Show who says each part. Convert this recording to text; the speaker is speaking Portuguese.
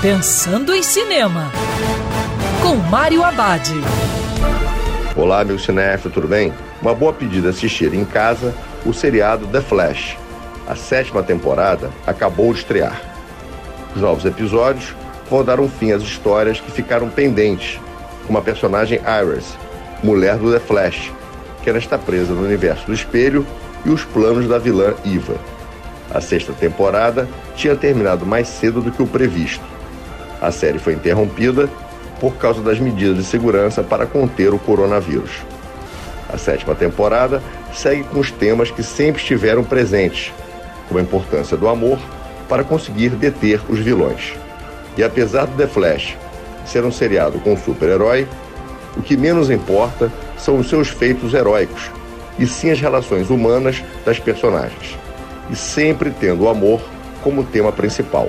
Speaker 1: Pensando em Cinema, com Mário Abad.
Speaker 2: Olá, meu cinéfilo, tudo bem? Uma boa pedida assistir em casa o seriado The Flash. A sétima temporada acabou de estrear. Os novos episódios vão dar um fim às histórias que ficaram pendentes, como a personagem Iris, mulher do The Flash, que ainda está presa no universo do espelho, e os planos da vilã Eva. A sexta temporada tinha terminado mais cedo do que o previsto. A série foi interrompida por causa das medidas de segurança para conter o coronavírus. A sétima temporada segue com os temas que sempre estiveram presentes, como a importância do amor para conseguir deter os vilões. E apesar do The Flash ser um seriado com um super-herói, o que menos importa são os seus feitos heróicos, e sim as relações humanas das personagens e sempre tendo o amor como tema principal.